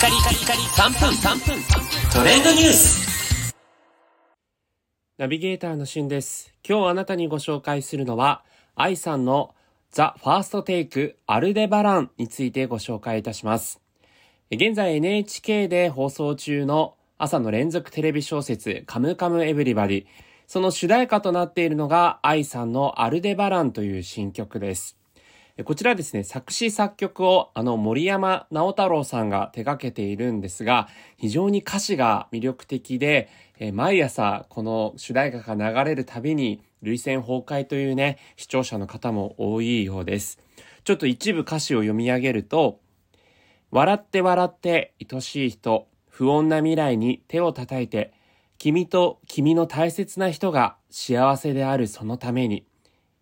カリカリカリ3分3分トレンドニュースナビゲーターのしゅんです。今日あなたにご紹介するのは、愛さんのザ・ファーストテイクアルデバランについてご紹介いたします。現在 NHK で放送中の朝の連続テレビ小説カムカムエヴリバディ。その主題歌となっているのが愛さんのアルデバランという新曲です。こちらですね、作詞作曲をあの森山直太朗さんが手掛けているんですが、非常に歌詞が魅力的で、え毎朝この主題歌が流れるたびに、涙腺崩壊というね、視聴者の方も多いようです。ちょっと一部歌詞を読み上げると、笑って笑って愛しい人、不穏な未来に手を叩いて、君と君の大切な人が幸せであるそのために、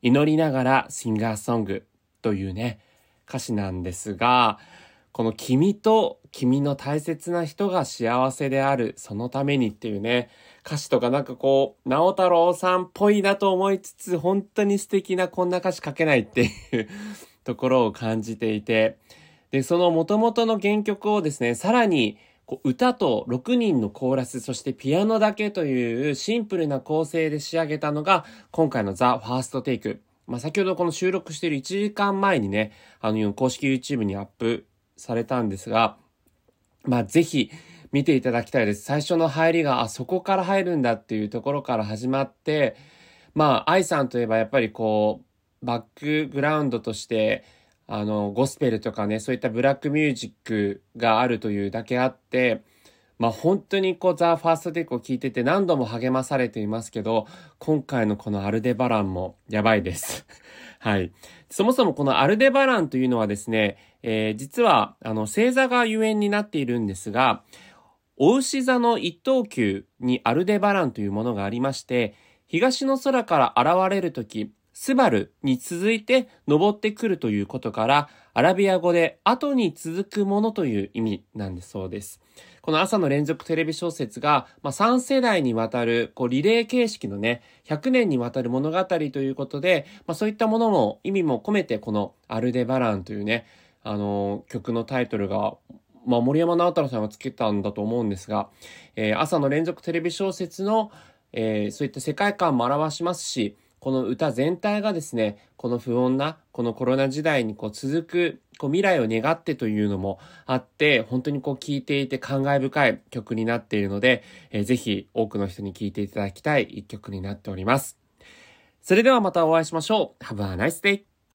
祈りながらシンガーソングというね、歌詞なんですが、この君と君の大切な人が幸せであるそのためにっていうね、歌詞とかなんかこう、直太朗さんっぽいなと思いつつ、本当に素敵なこんな歌詞書けないっていう ところを感じていて、で、その元々の原曲をですね、さらにこう歌と6人のコーラス、そしてピアノだけというシンプルな構成で仕上げたのが、今回のザ・ファーストテイク。まあ、先ほどこの収録している1時間前にね、あの、公式 YouTube にアップされたんですが、まあ、ぜひ見ていただきたいです。最初の入りが、あ、そこから入るんだっていうところから始まって、まあ、愛さんといえばやっぱりこう、バックグラウンドとして、あの、ゴスペルとかね、そういったブラックミュージックがあるというだけあって、まあ本当にこう、ザ・ファーストテイクを聞いてて何度も励まされていますけど、今回のこのアルデバランもやばいです。はい。そもそもこのアルデバランというのはですね、えー実は、あの、星座がゆえんになっているんですが、お牛座の一等級にアルデバランというものがありまして、東の空から現れるとき、スバルに続いて登ってくるということから、アラビア語で後に続くものという意味なんでそうです。この朝の連続テレビ小説が、まあ、3世代にわたる、こう、リレー形式のね、100年にわたる物語ということで、まあ、そういったものも、意味も込めて、このアルデバランというね、あの曲のタイトルが、まあ、森山直太朗さんがつけたんだと思うんですが、えー朝の連続テレビ小説の、えーそういった世界観も表しますし、この歌全体がですね、この不穏な、このコロナ時代にこう続く、こう未来を願ってというのもあって、本当にこう聴いていて感慨深い曲になっているので、えーぜひ多くの人に聴いていただきたい一曲になっております。それではまたお会いしましょう。Have a nice day!